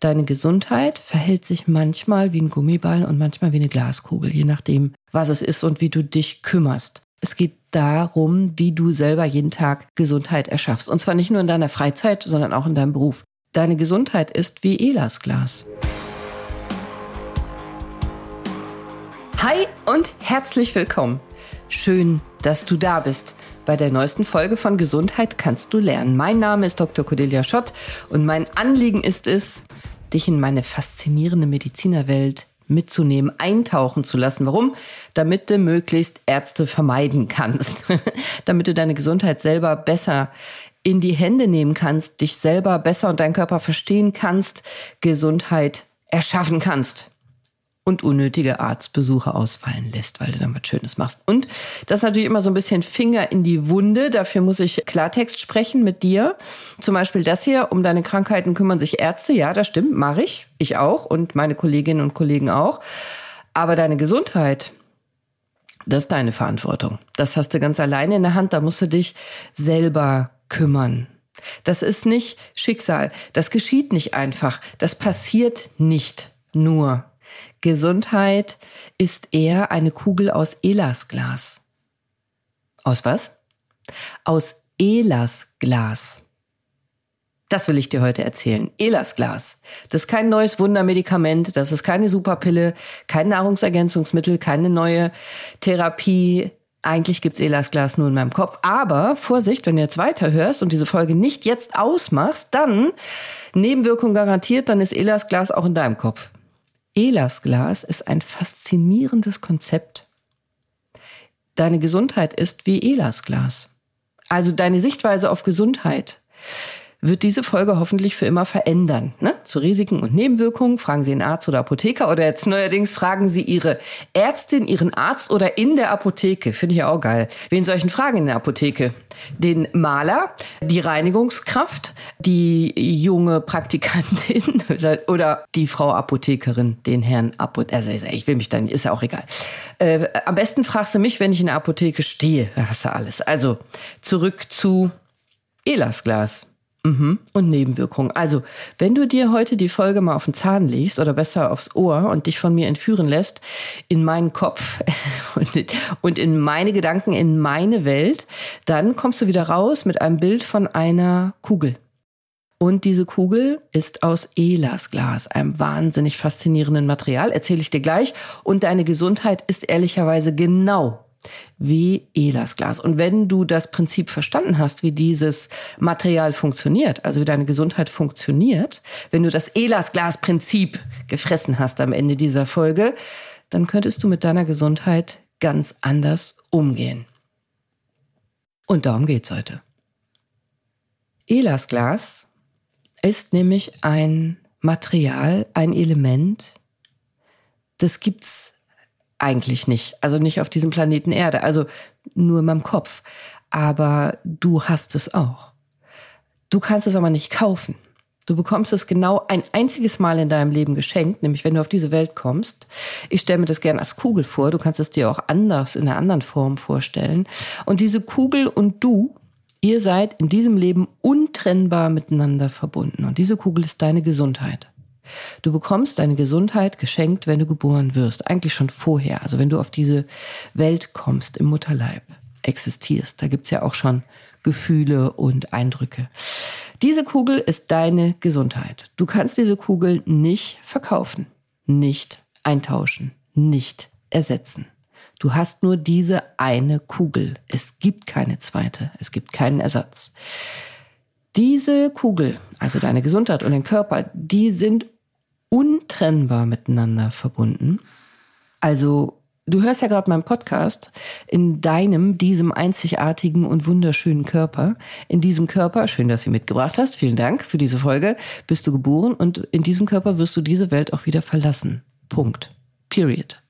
Deine Gesundheit verhält sich manchmal wie ein Gummiball und manchmal wie eine Glaskugel, je nachdem, was es ist und wie du dich kümmerst. Es geht darum, wie du selber jeden Tag Gesundheit erschaffst. Und zwar nicht nur in deiner Freizeit, sondern auch in deinem Beruf. Deine Gesundheit ist wie Elasglas. Hi und herzlich willkommen. Schön, dass du da bist. Bei der neuesten Folge von Gesundheit kannst du lernen. Mein Name ist Dr. Cordelia Schott und mein Anliegen ist es, dich in meine faszinierende Medizinerwelt mitzunehmen, eintauchen zu lassen. Warum? Damit du möglichst Ärzte vermeiden kannst. Damit du deine Gesundheit selber besser in die Hände nehmen kannst, dich selber besser und deinen Körper verstehen kannst, Gesundheit erschaffen kannst und unnötige Arztbesuche ausfallen lässt, weil du dann was Schönes machst. Und das ist natürlich immer so ein bisschen Finger in die Wunde. Dafür muss ich Klartext sprechen mit dir. Zum Beispiel das hier, um deine Krankheiten kümmern sich Ärzte. Ja, das stimmt, mache ich. Ich auch und meine Kolleginnen und Kollegen auch. Aber deine Gesundheit, das ist deine Verantwortung. Das hast du ganz alleine in der Hand. Da musst du dich selber kümmern. Das ist nicht Schicksal. Das geschieht nicht einfach. Das passiert nicht nur. Gesundheit ist eher eine Kugel aus Elasglas. Aus was? Aus Elasglas. Das will ich dir heute erzählen. Elasglas. Das ist kein neues Wundermedikament, das ist keine Superpille, kein Nahrungsergänzungsmittel, keine neue Therapie. Eigentlich gibt's Elasglas nur in meinem Kopf. Aber Vorsicht, wenn du jetzt weiterhörst und diese Folge nicht jetzt ausmachst, dann Nebenwirkung garantiert, dann ist Elasglas auch in deinem Kopf. Elasglas ist ein faszinierendes Konzept. Deine Gesundheit ist wie Elasglas. Also deine Sichtweise auf Gesundheit wird diese Folge hoffentlich für immer verändern. Ne? Zu Risiken und Nebenwirkungen fragen Sie einen Arzt oder Apotheker oder jetzt neuerdings fragen Sie Ihre Ärztin, Ihren Arzt oder in der Apotheke. Finde ich auch geil. Wen denn fragen in der Apotheke? Den Maler, die Reinigungskraft, die junge Praktikantin oder die Frau Apothekerin, den Herrn Apotheker. Also ich will mich dann, ist ja auch egal. Äh, am besten fragst du mich, wenn ich in der Apotheke stehe. Da hast du alles. Also zurück zu Elasglas. Mhm. Und Nebenwirkungen. Also, wenn du dir heute die Folge mal auf den Zahn legst oder besser aufs Ohr und dich von mir entführen lässt in meinen Kopf und in meine Gedanken, in meine Welt, dann kommst du wieder raus mit einem Bild von einer Kugel. Und diese Kugel ist aus Elasglas, einem wahnsinnig faszinierenden Material, erzähle ich dir gleich. Und deine Gesundheit ist ehrlicherweise genau wie Elasglas. Und wenn du das Prinzip verstanden hast, wie dieses Material funktioniert, also wie deine Gesundheit funktioniert, wenn du das Elasglas-Prinzip gefressen hast am Ende dieser Folge, dann könntest du mit deiner Gesundheit ganz anders umgehen. Und darum geht's heute. Elasglas ist nämlich ein Material, ein Element, das gibt's eigentlich nicht. Also nicht auf diesem Planeten Erde. Also nur in meinem Kopf. Aber du hast es auch. Du kannst es aber nicht kaufen. Du bekommst es genau ein einziges Mal in deinem Leben geschenkt, nämlich wenn du auf diese Welt kommst. Ich stelle mir das gerne als Kugel vor. Du kannst es dir auch anders, in einer anderen Form vorstellen. Und diese Kugel und du, ihr seid in diesem Leben untrennbar miteinander verbunden. Und diese Kugel ist deine Gesundheit. Du bekommst deine Gesundheit geschenkt, wenn du geboren wirst. Eigentlich schon vorher. Also wenn du auf diese Welt kommst, im Mutterleib existierst. Da gibt's ja auch schon Gefühle und Eindrücke. Diese Kugel ist deine Gesundheit. Du kannst diese Kugel nicht verkaufen, nicht eintauschen, nicht ersetzen. Du hast nur diese eine Kugel. Es gibt keine zweite. Es gibt keinen Ersatz. Diese Kugel, also deine Gesundheit und dein Körper, die sind untrennbar miteinander verbunden. Also du hörst ja gerade meinen Podcast in deinem, diesem einzigartigen und wunderschönen Körper. In diesem Körper, schön, dass du mitgebracht hast, vielen Dank für diese Folge, bist du geboren und in diesem Körper wirst du diese Welt auch wieder verlassen. Punkt. Period.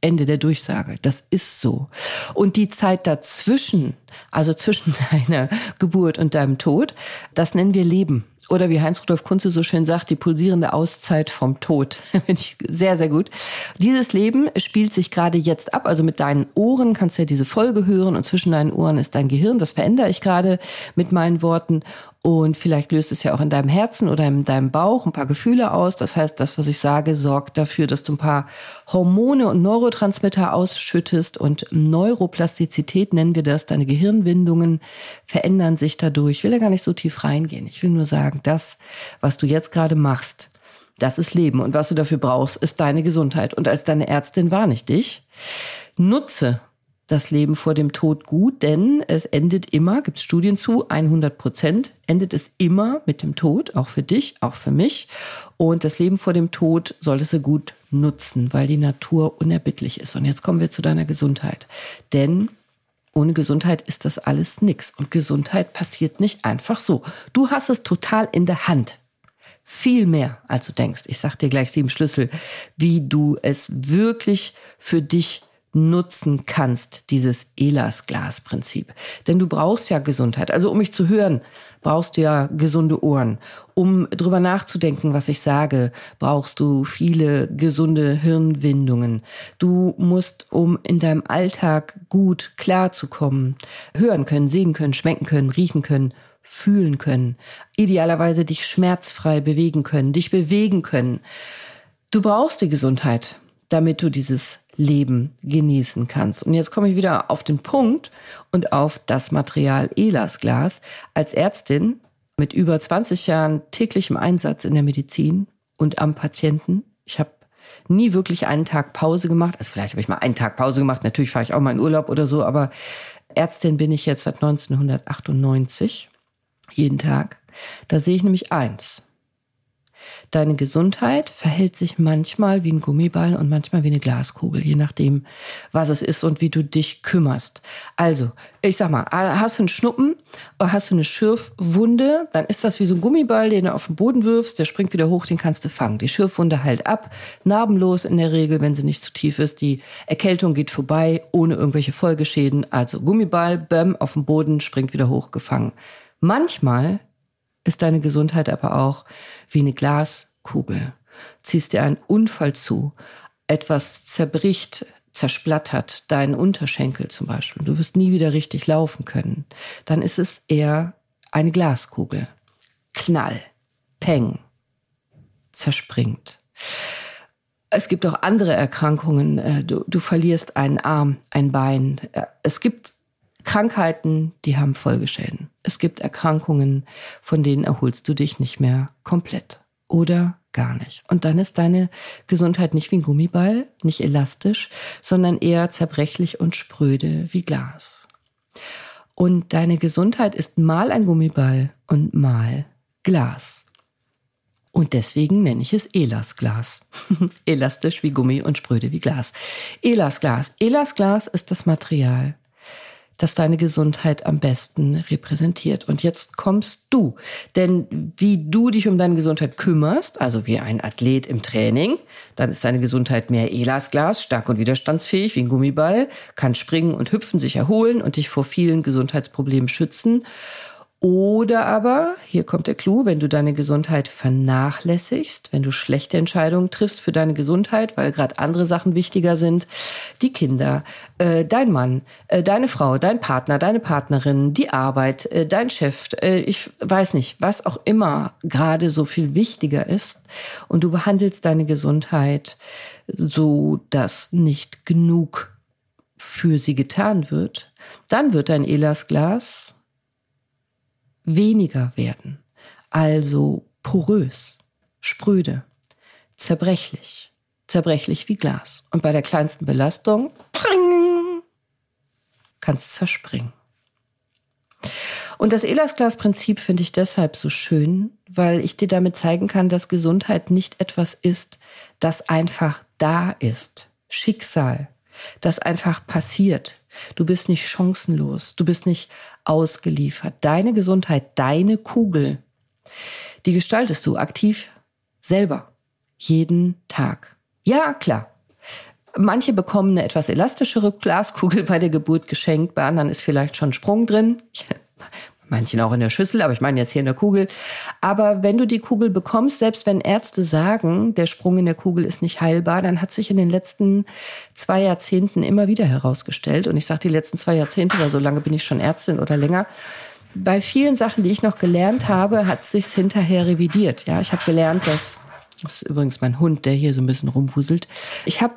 Ende der Durchsage. Das ist so. Und die Zeit dazwischen, also zwischen deiner Geburt und deinem Tod, das nennen wir Leben. Oder wie Heinz-Rudolf Kunze so schön sagt, die pulsierende Auszeit vom Tod. Finde ich sehr, sehr gut. Dieses Leben spielt sich gerade jetzt ab. Also mit deinen Ohren kannst du ja diese Folge hören und zwischen deinen Ohren ist dein Gehirn. Das verändere ich gerade mit meinen Worten. Und vielleicht löst es ja auch in deinem Herzen oder in deinem Bauch ein paar Gefühle aus. Das heißt, das, was ich sage, sorgt dafür, dass du ein paar Hormone und Neurotransmitter ausschüttest und Neuroplastizität nennen wir das. Deine Gehirnwindungen verändern sich dadurch. Ich will da gar nicht so tief reingehen. Ich will nur sagen, das, was du jetzt gerade machst, das ist Leben. Und was du dafür brauchst, ist deine Gesundheit. Und als deine Ärztin warne ich dich. Nutze das Leben vor dem Tod gut, denn es endet immer, gibt es Studien zu, 100 Prozent endet es immer mit dem Tod, auch für dich, auch für mich. Und das Leben vor dem Tod solltest du gut nutzen, weil die Natur unerbittlich ist. Und jetzt kommen wir zu deiner Gesundheit. Denn ohne Gesundheit ist das alles nichts. Und Gesundheit passiert nicht einfach so. Du hast es total in der Hand. Viel mehr, als du denkst. Ich sag dir gleich sieben Schlüssel, wie du es wirklich für dich nutzen kannst, dieses Elas-Glas-Prinzip. Denn du brauchst ja Gesundheit. Also um mich zu hören, brauchst du ja gesunde Ohren. Um drüber nachzudenken, was ich sage, brauchst du viele gesunde Hirnwindungen. Du musst, um in deinem Alltag gut klarzukommen, hören können, sehen können, schmecken können, riechen können, fühlen können. Idealerweise dich schmerzfrei bewegen können, dich bewegen können. Du brauchst die Gesundheit, damit du dieses Leben genießen kannst. Und jetzt komme ich wieder auf den Punkt und auf das Material Elasglas. Als Ärztin mit über 20 Jahren täglichem Einsatz in der Medizin und am Patienten. Ich habe nie wirklich einen Tag Pause gemacht. Also vielleicht habe ich mal einen Tag Pause gemacht. Natürlich fahre ich auch mal in Urlaub oder so, aber Ärztin bin ich jetzt seit 1998. Jeden Tag. Da sehe ich nämlich eins. Deine Gesundheit verhält sich manchmal wie ein Gummiball und manchmal wie eine Glaskugel, je nachdem, was es ist und wie du dich kümmerst. Also, ich sag mal, hast du einen Schnuppen oder hast du eine Schürfwunde, dann ist das wie so ein Gummiball, den du auf den Boden wirfst, der springt wieder hoch, den kannst du fangen. Die Schürfwunde heilt ab, narbenlos in der Regel, wenn sie nicht zu tief ist. Die Erkältung geht vorbei, ohne irgendwelche Folgeschäden. Also Gummiball, bäm, auf dem Boden, springt wieder hoch, gefangen. Manchmal ist deine Gesundheit aber auch wie eine Glaskugel. Ziehst dir einen Unfall zu, etwas zerbricht, zersplattert, deinen Unterschenkel zum Beispiel, du wirst nie wieder richtig laufen können, dann ist es eher eine Glaskugel. Knall, Peng, zerspringt. Es gibt auch andere Erkrankungen. Äh, du, du verlierst einen Arm, ein Bein. Äh, es gibt Krankheiten, die haben Folgeschäden. Es gibt Erkrankungen, von denen erholst du dich nicht mehr komplett oder gar nicht. Und dann ist deine Gesundheit nicht wie ein Gummiball, nicht elastisch, sondern eher zerbrechlich und spröde wie Glas. Und deine Gesundheit ist mal ein Gummiball und mal Glas. Und deswegen nenne ich es Elasglas. Elastisch wie Gummi und spröde wie Glas. Elasglas. Elasglas ist das Material, das deine Gesundheit am besten repräsentiert. Und jetzt kommst du. Denn wie du dich um deine Gesundheit kümmerst, also wie ein Athlet im Training, dann ist deine Gesundheit mehr Elasglas, stark und widerstandsfähig wie ein Gummiball, kann springen und hüpfen, sich erholen und dich vor vielen Gesundheitsproblemen schützen. Oder aber, hier kommt der Clou, wenn du deine Gesundheit vernachlässigst, wenn du schlechte Entscheidungen triffst für deine Gesundheit, weil gerade andere Sachen wichtiger sind, die Kinder, äh, dein Mann, äh, deine Frau, dein Partner, deine Partnerin, die Arbeit, äh, dein Chef, äh, ich weiß nicht, was auch immer gerade so viel wichtiger ist. Und du behandelst deine Gesundheit so, dass nicht genug für sie getan wird, dann wird dein Elasglas weniger werden, also porös, spröde, zerbrechlich, zerbrechlich wie Glas. Und bei der kleinsten Belastung kann es zerspringen. Und das Elasglas-Prinzip finde ich deshalb so schön, weil ich dir damit zeigen kann, dass Gesundheit nicht etwas ist, das einfach da ist. Schicksal, das einfach passiert. Du bist nicht chancenlos, du bist nicht ausgeliefert. Deine Gesundheit, deine Kugel, die gestaltest du aktiv selber, jeden Tag. Ja, klar. Manche bekommen eine etwas elastischere Glaskugel bei der Geburt geschenkt, bei anderen ist vielleicht schon Sprung drin. Manchen auch in der Schüssel, aber ich meine jetzt hier in der Kugel. Aber wenn du die Kugel bekommst, selbst wenn Ärzte sagen, der Sprung in der Kugel ist nicht heilbar, dann hat sich in den letzten zwei Jahrzehnten immer wieder herausgestellt, und ich sage die letzten zwei Jahrzehnte, weil so lange bin ich schon Ärztin oder länger, bei vielen Sachen, die ich noch gelernt habe, hat sich's hinterher revidiert. Ja, ich habe gelernt, dass das ist übrigens mein Hund, der hier so ein bisschen rumwuselt. Ich habe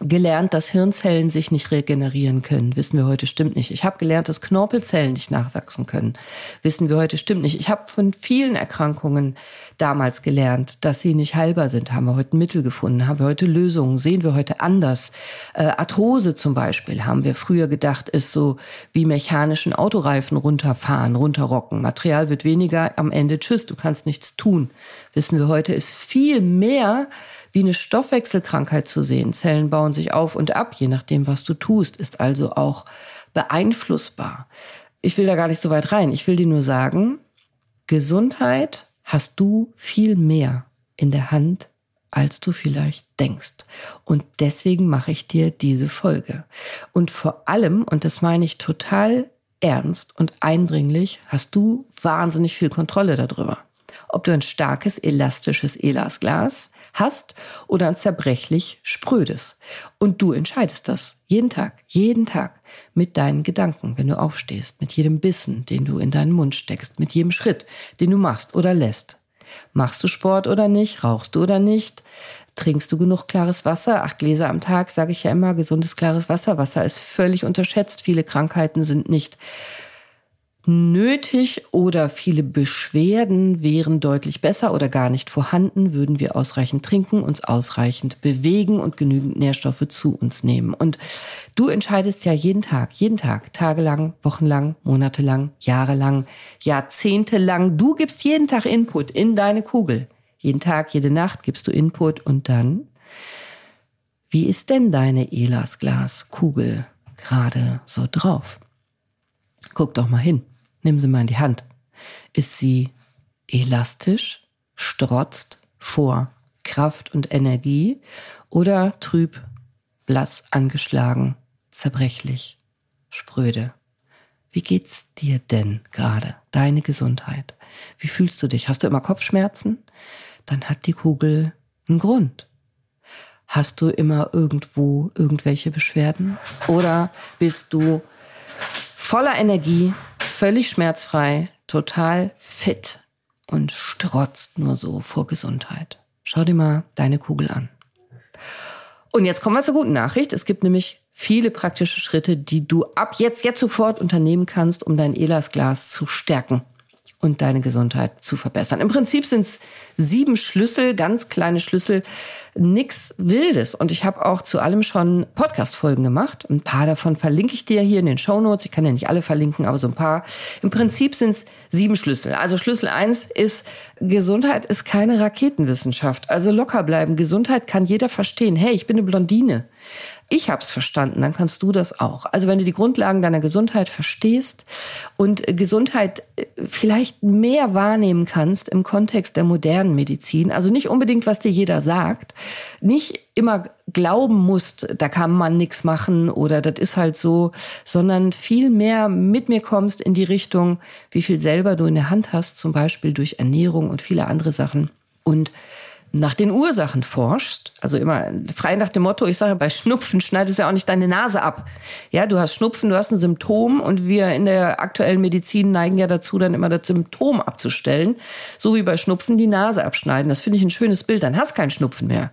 gelernt, dass Hirnzellen sich nicht regenerieren können. Wissen wir heute stimmt nicht. Ich habe gelernt, dass Knorpelzellen nicht nachwachsen können. Wissen wir heute stimmt nicht. Ich habe von vielen Erkrankungen damals gelernt, dass sie nicht heilbar sind. Haben wir heute Mittel gefunden? Haben wir heute Lösungen? Sehen wir heute anders? Äh, Arthrose zum Beispiel haben wir früher gedacht, ist so wie mechanischen Autoreifen runterfahren, runterrocken. Material wird weniger, am Ende tschüss, du kannst nichts tun. Wissen wir heute, ist viel mehr wie eine Stoffwechselkrankheit zu sehen. Zellen bauen sich auf und ab, je nachdem, was du tust, ist also auch beeinflussbar. Ich will da gar nicht so weit rein. Ich will dir nur sagen, Gesundheit hast du viel mehr in der Hand, als du vielleicht denkst. Und deswegen mache ich dir diese Folge. Und vor allem, und das meine ich total ernst und eindringlich, hast du wahnsinnig viel Kontrolle darüber. Ob du ein starkes, elastisches Elasglas hast oder ein zerbrechlich sprödes. Und du entscheidest das jeden Tag, jeden Tag mit deinen Gedanken, wenn du aufstehst, mit jedem Bissen, den du in deinen Mund steckst, mit jedem Schritt, den du machst oder lässt. Machst du Sport oder nicht? Rauchst du oder nicht? Trinkst du genug klares Wasser? Acht Gläser am Tag, sage ich ja immer, gesundes klares Wasser. Wasser ist völlig unterschätzt. Viele Krankheiten sind nicht nötig oder viele Beschwerden wären deutlich besser oder gar nicht vorhanden, würden wir ausreichend trinken, uns ausreichend bewegen und genügend Nährstoffe zu uns nehmen. Und du entscheidest ja jeden Tag, jeden Tag, tagelang, wochenlang, monatelang, jahrelang, jahrzehntelang. Du gibst jeden Tag Input in deine Kugel. Jeden Tag, jede Nacht gibst du Input und dann, wie ist denn deine Elasglaskugel gerade so drauf? Guck doch mal hin. Nimm sie mal in die Hand. Ist sie elastisch, strotzt vor Kraft und Energie oder trüb, blass angeschlagen, zerbrechlich, spröde? Wie geht's dir denn gerade? Deine Gesundheit? Wie fühlst du dich? Hast du immer Kopfschmerzen? Dann hat die Kugel einen Grund. Hast du immer irgendwo irgendwelche Beschwerden? Oder bist du voller Energie, völlig schmerzfrei, total fit und strotzt nur so vor Gesundheit. Schau dir mal deine Kugel an. Und jetzt kommen wir zur guten Nachricht. Es gibt nämlich viele praktische Schritte, die du ab jetzt, jetzt sofort unternehmen kannst, um dein Elasglas zu stärken und deine Gesundheit zu verbessern. Im Prinzip sind es sieben Schlüssel, ganz kleine Schlüssel, nix Wildes. Und ich habe auch zu allem schon Podcast-Folgen gemacht. Ein paar davon verlinke ich dir hier in den Show Notes. Ich kann ja nicht alle verlinken, aber so ein paar. Im Prinzip sind es sieben Schlüssel. Also Schlüssel eins ist, Gesundheit ist keine Raketenwissenschaft. Also locker bleiben. Gesundheit kann jeder verstehen. Hey, ich bin eine Blondine ich habe es verstanden, dann kannst du das auch. Also wenn du die Grundlagen deiner Gesundheit verstehst und Gesundheit äh, vielleicht mehr wahrnehmen kannst im Kontext der modernen Medizin, also nicht unbedingt, was dir jeder sagt, nicht immer glauben musst, da kann man nichts machen oder das ist halt so, sondern viel mehr mit mir kommst in die Richtung, wie viel selber du in der Hand hast, zum Beispiel durch Ernährung und viele andere Sachen. Und nach den Ursachen forschst, also immer frei nach dem Motto, ich sage, bei Schnupfen schneidest du ja auch nicht deine Nase ab. Ja, du hast Schnupfen, du hast ein Symptom und wir in der aktuellen Medizin neigen ja dazu, dann immer das Symptom abzustellen, so wie bei Schnupfen die Nase abschneiden. Das finde ich ein schönes Bild, dann hast keinen Schnupfen mehr.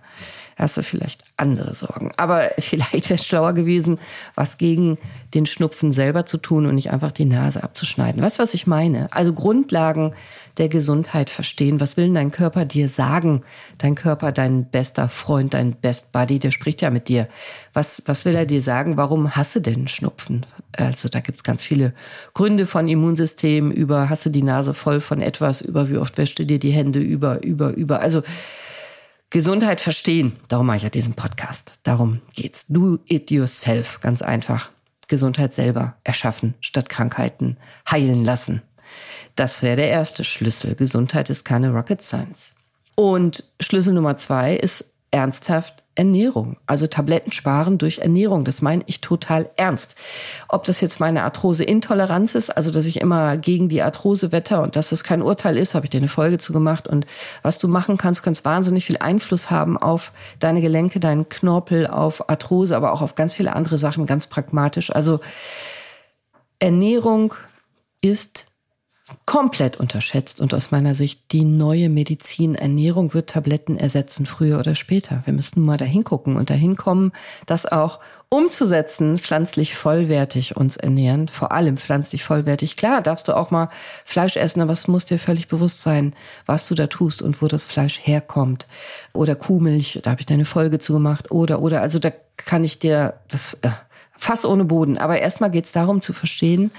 Hast du vielleicht andere Sorgen. Aber vielleicht wäre es schlauer gewesen, was gegen den Schnupfen selber zu tun und nicht einfach die Nase abzuschneiden. Weißt du, was ich meine? Also Grundlagen der Gesundheit verstehen. Was will denn dein Körper dir sagen? Dein Körper, dein bester Freund, dein Best Buddy, der spricht ja mit dir. Was, was will er dir sagen? Warum hasse denn Schnupfen? Also da gibt's ganz viele Gründe von Immunsystem über hasse die Nase voll von etwas, über wie oft wäschst du dir die Hände, über, über, über. Also Gesundheit verstehen. Darum mache ich ja diesen Podcast. Darum geht's. Do it yourself. Ganz einfach. Gesundheit selber erschaffen, statt Krankheiten heilen lassen. Das wäre der erste Schlüssel. Gesundheit ist keine Rocket Science. Und Schlüssel Nummer zwei ist ernsthaft Ernährung. Also Tabletten sparen durch Ernährung. Das meine ich total ernst. Ob das jetzt meine Arthroseintoleranz ist, also dass ich immer gegen die Arthrose wetter und dass das kein Urteil ist, habe ich dir eine Folge zu gemacht. Und was du machen kannst, kannst wahnsinnig viel Einfluss haben auf deine Gelenke, deinen Knorpel, auf Arthrose, aber auch auf ganz viele andere Sachen, ganz pragmatisch. Also Ernährung ist komplett unterschätzt und aus meiner Sicht die neue Medizin. Ernährung wird Tabletten ersetzen, früher oder später. Wir müssten mal dahin gucken und dahin kommen, das auch umzusetzen, pflanzlich vollwertig uns ernähren, vor allem pflanzlich vollwertig. Klar, darfst du auch mal Fleisch essen, aber es muss dir völlig bewusst sein, was du da tust und wo das Fleisch herkommt. Oder Kuhmilch, da habe ich eine Folge zu gemacht. Oder, oder, also da kann ich dir das, äh, Fass ohne Boden. Aber erstmal geht es darum zu verstehen,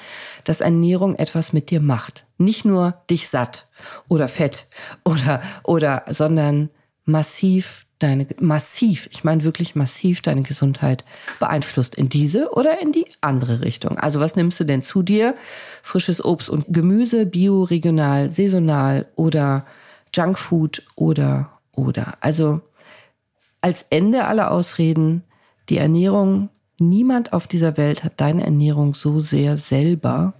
dass Ernährung etwas mit dir macht. Nicht nur dich satt oder fett oder, oder, sondern massiv deine, massiv, ich meine wirklich massiv deine Gesundheit beeinflusst in diese oder in die andere Richtung. Also was nimmst du denn zu dir? Frisches Obst und Gemüse, bio, regional, saisonal oder Junkfood oder, oder. Also als Ende aller Ausreden, die Ernährung Niemand auf dieser Welt hat deine Ernährung so sehr selber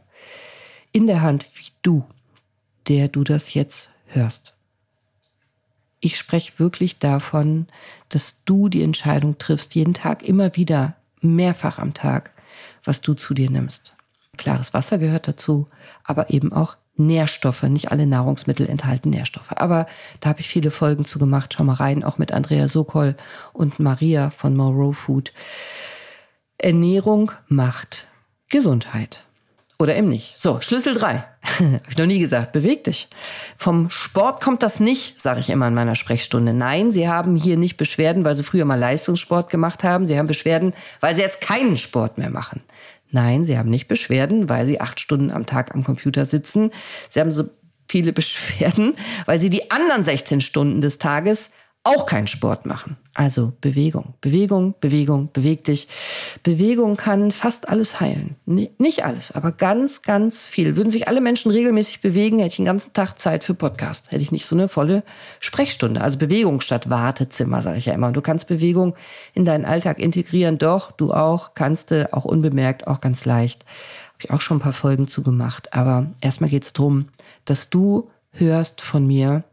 in der Hand wie du, der du das jetzt hörst. Ich spreche wirklich davon, dass du die Entscheidung triffst, jeden Tag immer wieder, mehrfach am Tag, was du zu dir nimmst. Klares Wasser gehört dazu, aber eben auch Nährstoffe. Nicht alle Nahrungsmittel enthalten Nährstoffe. Aber da habe ich viele Folgen zu gemacht. Schau mal rein, auch mit Andrea Sokol und Maria von Moreau Food. Ernährung macht Gesundheit. Oder eben nicht. So, Schlüssel drei. Habe ich noch nie gesagt. Beweg dich. Vom Sport kommt das nicht, sage ich immer in meiner Sprechstunde. Nein, Sie haben hier nicht Beschwerden, weil Sie früher mal Leistungssport gemacht haben. Sie haben Beschwerden, weil Sie jetzt keinen Sport mehr machen. Nein, Sie haben nicht Beschwerden, weil Sie acht Stunden am Tag am Computer sitzen. Sie haben so viele Beschwerden, weil Sie die anderen 16 Stunden des Tages auch keinen Sport machen. Also Bewegung, Bewegung, Bewegung, beweg dich. Bewegung kann fast alles heilen. Nicht alles, aber ganz, ganz viel. Würden sich alle Menschen regelmäßig bewegen, hätte ich den ganzen Tag Zeit für Podcast. Hätte ich nicht so eine volle Sprechstunde. Also Bewegung statt Wartezimmer, sage ich ja immer. Und du kannst Bewegung in deinen Alltag integrieren. Doch, du auch, kannst du, auch unbemerkt, auch ganz leicht. Habe ich auch schon ein paar Folgen zu gemacht. Aber erstmal geht es darum, dass du hörst von mir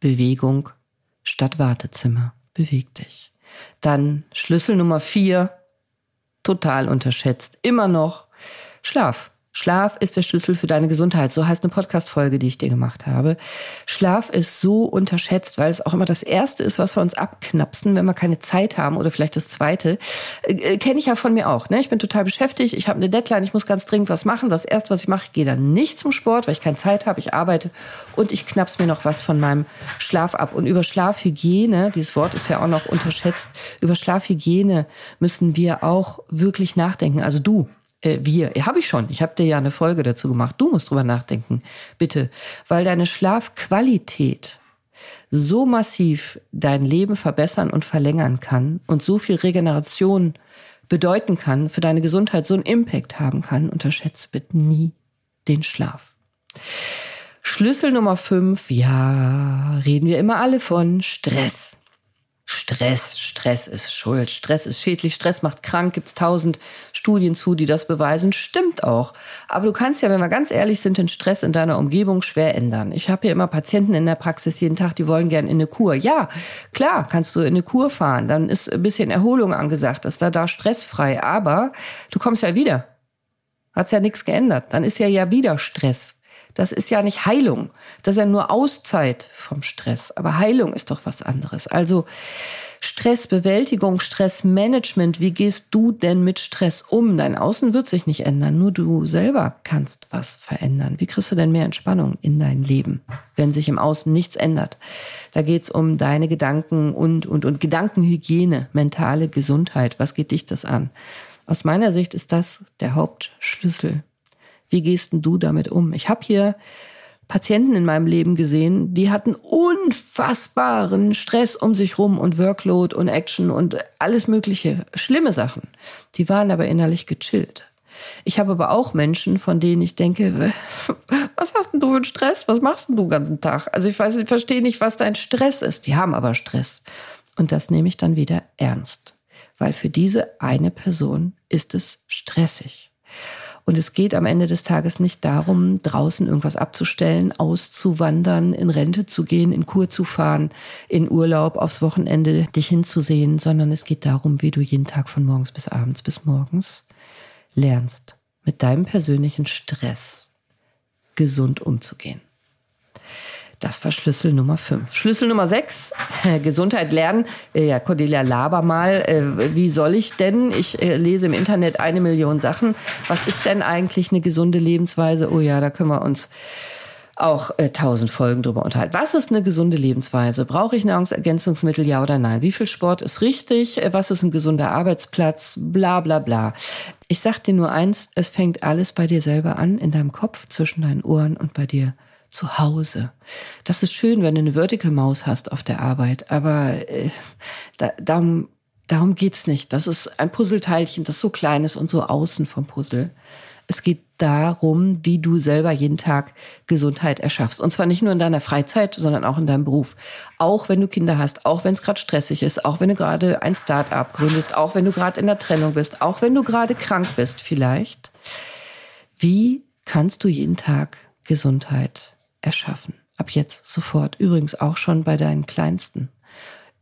Bewegung statt Wartezimmer. Beweg dich. Dann Schlüssel Nummer vier, total unterschätzt, immer noch Schlaf. Schlaf ist der Schlüssel für deine Gesundheit. So heißt eine Podcast-Folge, die ich dir gemacht habe. Schlaf ist so unterschätzt, weil es auch immer das Erste ist, was wir uns abknapsen, wenn wir keine Zeit haben oder vielleicht das Zweite. Äh, äh Kenne ich ja von mir auch. Ne? Ich bin total beschäftigt, ich habe eine Deadline, ich muss ganz dringend was machen. Das Erste, was ich mache, ich gehe dann nicht zum Sport, weil ich keine Zeit habe, ich arbeite und ich knaps mir noch was von meinem Schlaf ab. Und über Schlafhygiene, dieses Wort ist ja auch noch unterschätzt, über Schlafhygiene müssen wir auch wirklich nachdenken. Also du, äh, wir, habe ich schon. Ich habe dir ja eine Folge dazu gemacht. Du musst drüber nachdenken, bitte, weil deine Schlafqualität so massiv dein Leben verbessern und verlängern kann und so viel Regeneration bedeuten kann, für deine Gesundheit so einen Impact haben kann, unterschätze bitte nie den Schlaf. Schlüssel Nummer fünf, ja, reden wir immer alle von Stress. Stress, Stress ist schuld, Stress ist schädlich, Stress macht krank, gibt's tausend Studien zu, die das beweisen, stimmt auch. Aber du kannst ja, wenn wir ganz ehrlich sind, den Stress in deiner Umgebung schwer ändern. Ich habe hier immer Patienten in der Praxis jeden Tag, die wollen gern in eine Kur. Ja, klar, kannst du in eine Kur fahren, dann ist ein bisschen Erholung angesagt, ist da da stressfrei, aber du kommst ja wieder. Hat's ja nichts geändert, dann ist ja ja wieder Stress. Das ist ja nicht Heilung. Das ist ja nur Auszeit vom Stress. Aber Heilung ist doch was anderes. Also Stressbewältigung, Stressmanagement. Wie gehst du denn mit Stress um? Dein Außen wird sich nicht ändern. Nur du selber kannst was verändern. Wie kriegst du denn mehr Entspannung in dein Leben, wenn sich im Außen nichts ändert? Da geht's um deine Gedanken und, und, und Gedankenhygiene, mentale Gesundheit. Was geht dich das an? Aus meiner Sicht ist das der Hauptschlüssel wie gehst denn du damit um? Ich habe hier Patienten in meinem Leben gesehen, die hatten unfassbaren Stress um sich rum und Workload und Action und alles mögliche, schlimme Sachen. Die waren aber innerlich gechillt. Ich habe aber auch Menschen, von denen ich denke, was hast denn du für einen Stress? Was machst denn du den ganzen Tag? Also ich weiß, ich verstehe nicht, was dein Stress ist. Die haben aber Stress. Und das nehme ich dann wieder ernst, weil für diese eine Person ist es stressig. Und es geht am Ende des Tages nicht darum, draußen irgendwas abzustellen, auszuwandern, in Rente zu gehen, in Kur zu fahren, in Urlaub aufs Wochenende dich hinzusehen, sondern es geht darum, wie du jeden Tag von morgens bis abends bis morgens lernst, mit deinem persönlichen Stress gesund umzugehen. Das war Schlüssel Nummer 5. Schlüssel Nummer 6, Gesundheit lernen. Äh, ja, Cordelia, laber mal. Äh, wie soll ich denn? Ich äh, lese im Internet eine Million Sachen. Was ist denn eigentlich eine gesunde Lebensweise? Oh ja, da können wir uns auch äh, tausend Folgen drüber unterhalten. Was ist eine gesunde Lebensweise? Brauche ich Nahrungsergänzungsmittel, ja oder nein? Wie viel Sport ist richtig? Was ist ein gesunder Arbeitsplatz? Bla bla bla. Ich sag dir nur eins, es fängt alles bei dir selber an, in deinem Kopf, zwischen deinen Ohren und bei dir zu Hause. Das ist schön, wenn du eine Vertical Maus hast auf der Arbeit, aber äh, da, darum, darum geht's nicht. Das ist ein Puzzleteilchen, das so klein ist und so außen vom Puzzle. Es geht darum, wie du selber jeden Tag Gesundheit erschaffst. Und zwar nicht nur in deiner Freizeit, sondern auch in deinem Beruf. Auch wenn du Kinder hast, auch wenn es gerade stressig ist, auch wenn du gerade ein Start-up gründest, auch wenn du gerade in der Trennung bist, auch wenn du gerade krank bist vielleicht. Wie kannst du jeden Tag Gesundheit erschaffen. Ab jetzt sofort. Übrigens auch schon bei deinen Kleinsten.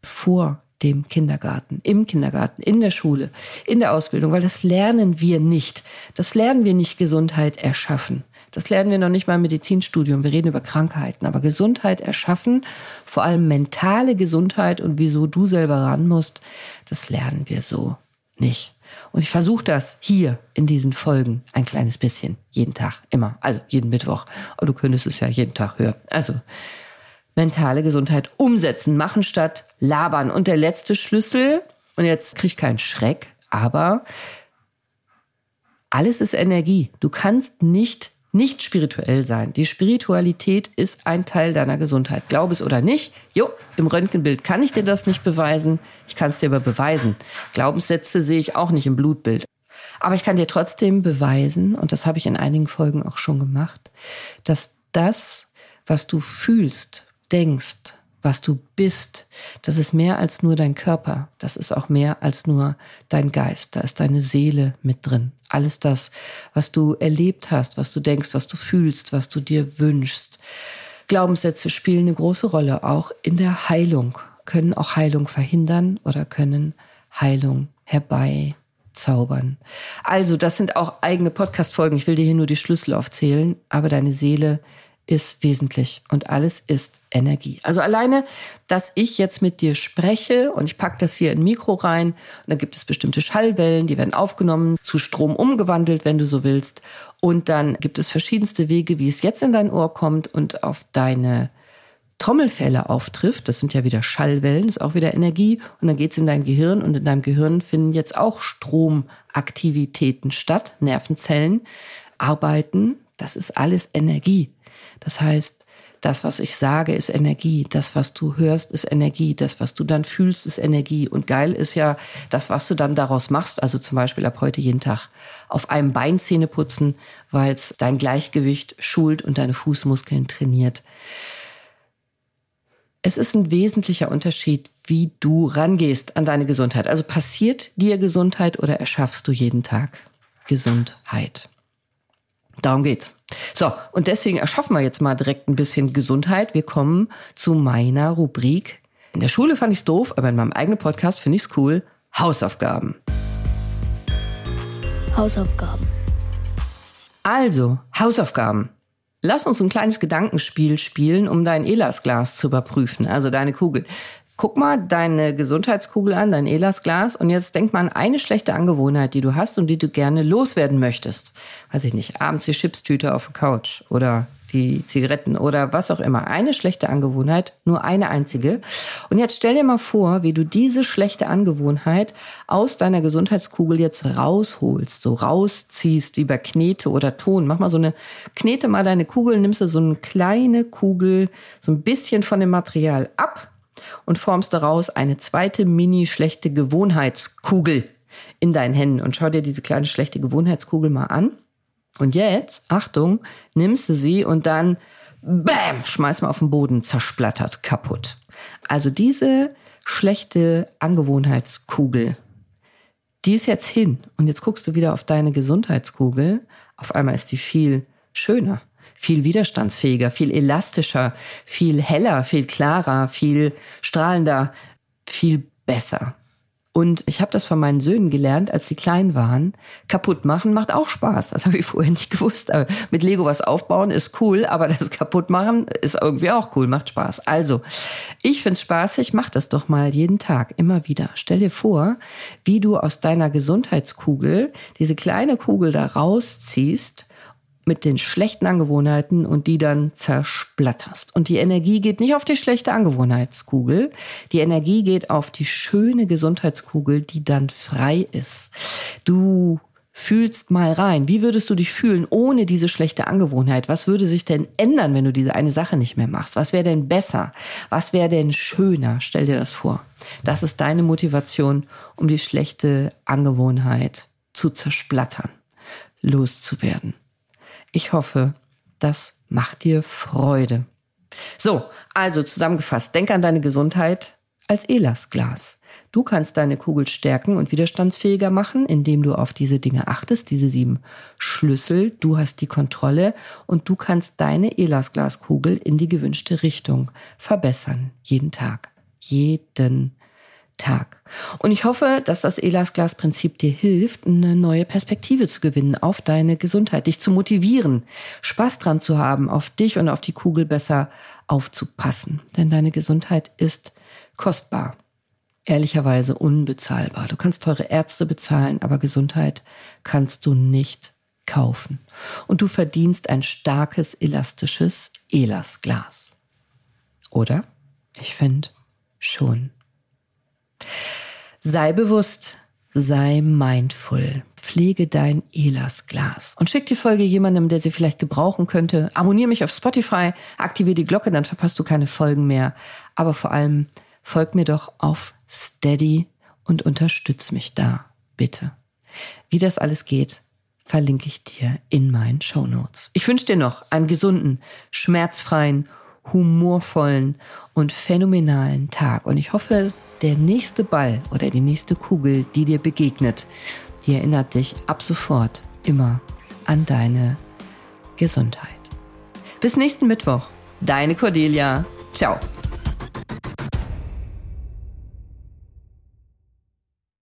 Vor dem Kindergarten, im Kindergarten, in der Schule, in der Ausbildung, weil das lernen wir nicht. Das lernen wir nicht Gesundheit erschaffen. Das lernen wir noch nicht mal im Medizinstudium. Wir reden über Krankheiten, aber Gesundheit erschaffen, vor allem mentale Gesundheit und wieso du selber ran musst, das lernen wir so nicht. Und ich versuche das hier in diesen Folgen ein kleines bisschen, jeden Tag, immer, also jeden Mittwoch. Aber du könntest es ja jeden Tag hören. Also mentale Gesundheit umsetzen, machen statt labern. Und der letzte Schlüssel, und jetzt krieg ich keinen Schreck, aber alles ist Energie. Du kannst nicht nicht spirituell sein. Die Spiritualität ist ein Teil deiner Gesundheit. Glaub es oder nicht. Jo, im Röntgenbild kann ich dir das nicht beweisen. Ich kann es dir aber beweisen. Glaubenssätze sehe ich auch nicht im Blutbild. Aber ich kann dir trotzdem beweisen, und das habe ich in einigen Folgen auch schon gemacht, dass das, was du fühlst, denkst, was du bist, das ist mehr als nur dein Körper. Das ist auch mehr als nur dein Geist. Da ist deine Seele mit drin. Alles das, was du erlebt hast, was du denkst, was du fühlst, was du dir wünschst. Glaubenssätze spielen eine große Rolle, auch in der Heilung, können auch Heilung verhindern oder können Heilung herbeizaubern. Also, das sind auch eigene Podcast-Folgen. Ich will dir hier nur die Schlüssel aufzählen, aber deine Seele ist wesentlich und alles ist Energie. Also alleine, dass ich jetzt mit dir spreche und ich packe das hier in Mikro rein und dann gibt es bestimmte Schallwellen, die werden aufgenommen, zu Strom umgewandelt, wenn du so willst. Und dann gibt es verschiedenste Wege, wie es jetzt in dein Ohr kommt und auf deine Trommelfälle auftrifft. Das sind ja wieder Schallwellen, ist auch wieder Energie. Und dann geht es in dein Gehirn und in deinem Gehirn finden jetzt auch Stromaktivitäten statt. Nervenzellen arbeiten. Das ist alles Energie. Das heißt, das, was ich sage, ist Energie. Das, was du hörst, ist Energie. Das, was du dann fühlst, ist Energie. Und geil ist ja das, was du dann daraus machst. Also zum Beispiel ab heute jeden Tag auf einem Bein Zähne putzen, weil es dein Gleichgewicht schult und deine Fußmuskeln trainiert. Es ist ein wesentlicher Unterschied, wie du rangehst an deine Gesundheit. Also passiert dir Gesundheit oder erschaffst du jeden Tag Gesundheit? Darum geht's. So, und deswegen erschaffen wir jetzt mal direkt ein bisschen Gesundheit. Wir kommen zu meiner Rubrik. In der Schule fand ich's doof, aber in meinem eigenen Podcast finde ich's cool. Hausaufgaben. Hausaufgaben. Also, Hausaufgaben. Lass uns ein kleines Gedankenspiel spielen, um dein Elasglas zu überprüfen, also deine Kugel. Guck mal deine Gesundheitskugel an, dein Elasglas und jetzt denk mal an eine schlechte Angewohnheit, die du hast und die du gerne loswerden möchtest. Weiß ich nicht, abends die Chipstüte auf der Couch oder die Zigaretten oder was auch immer. Eine schlechte Angewohnheit, nur eine einzige. Und jetzt stell dir mal vor, wie du diese schlechte Angewohnheit aus deiner Gesundheitskugel jetzt rausholst, so rausziehst, wie bei Knete oder Ton. Mach mal so eine, knete mal deine Kugel, nimmst du so eine kleine Kugel, so ein bisschen von dem Material ab und formst daraus eine zweite mini schlechte Gewohnheitskugel in deinen Händen und schau dir diese kleine schlechte Gewohnheitskugel mal an. Und jetzt, Achtung, nimmst du sie und dann, bam, schmeiß mal auf den Boden, zersplattert, kaputt. Also diese schlechte Angewohnheitskugel, die ist jetzt hin und jetzt guckst du wieder auf deine Gesundheitskugel. Auf einmal ist die viel schöner, viel widerstandsfähiger, viel elastischer, viel heller, viel klarer, viel strahlender, viel besser. Und ich habe das von meinen Söhnen gelernt, als sie klein waren. Kaputt machen macht auch Spaß. Das habe ich vorher nicht gewusst. Aber mit Lego was aufbauen ist cool, aber das kaputt machen ist irgendwie auch cool, macht Spaß. Also, ich find's spaßig, mach das doch mal jeden Tag, immer wieder. Stell dir vor, wie du aus deiner Gesundheitskugel diese kleine Kugel da rausziehst mit den schlechten Angewohnheiten und die dann zersplatterst. Und die Energie geht nicht auf die schlechte Angewohnheitskugel, die Energie geht auf die schöne Gesundheitskugel, die dann frei ist. Du fühlst mal rein. Wie würdest du dich fühlen ohne diese schlechte Angewohnheit? Was würde sich denn ändern, wenn du diese eine Sache nicht mehr machst? Was wäre denn besser? Was wäre denn schöner? Stell dir das vor. Das ist deine Motivation, um die schlechte Angewohnheit zu zersplattern, loszuwerden. Ich hoffe, das macht dir Freude. So, also zusammengefasst, denk an deine Gesundheit als Elasglas. Du kannst deine Kugel stärken und widerstandsfähiger machen, indem du auf diese Dinge achtest, diese sieben Schlüssel. Du hast die Kontrolle und du kannst deine Elasglaskugel in die gewünschte Richtung verbessern. Jeden Tag. Jeden Tag. Und ich hoffe, dass das Elasglas-Prinzip dir hilft, eine neue Perspektive zu gewinnen auf deine Gesundheit, dich zu motivieren, Spaß dran zu haben, auf dich und auf die Kugel besser aufzupassen. Denn deine Gesundheit ist kostbar, ehrlicherweise unbezahlbar. Du kannst teure Ärzte bezahlen, aber Gesundheit kannst du nicht kaufen. Und du verdienst ein starkes, elastisches Elasglas. Oder? Ich finde schon. Sei bewusst, sei mindful. Pflege dein Elasglas und schick die Folge jemandem, der sie vielleicht gebrauchen könnte. Abonniere mich auf Spotify, aktiviere die Glocke, dann verpasst du keine Folgen mehr. Aber vor allem folg mir doch auf Steady und unterstütz mich da, bitte. Wie das alles geht, verlinke ich dir in meinen Show Notes. Ich wünsche dir noch einen gesunden, schmerzfreien, humorvollen und phänomenalen Tag. Und ich hoffe, der nächste Ball oder die nächste Kugel, die dir begegnet, die erinnert dich ab sofort immer an deine Gesundheit. Bis nächsten Mittwoch. Deine Cordelia. Ciao.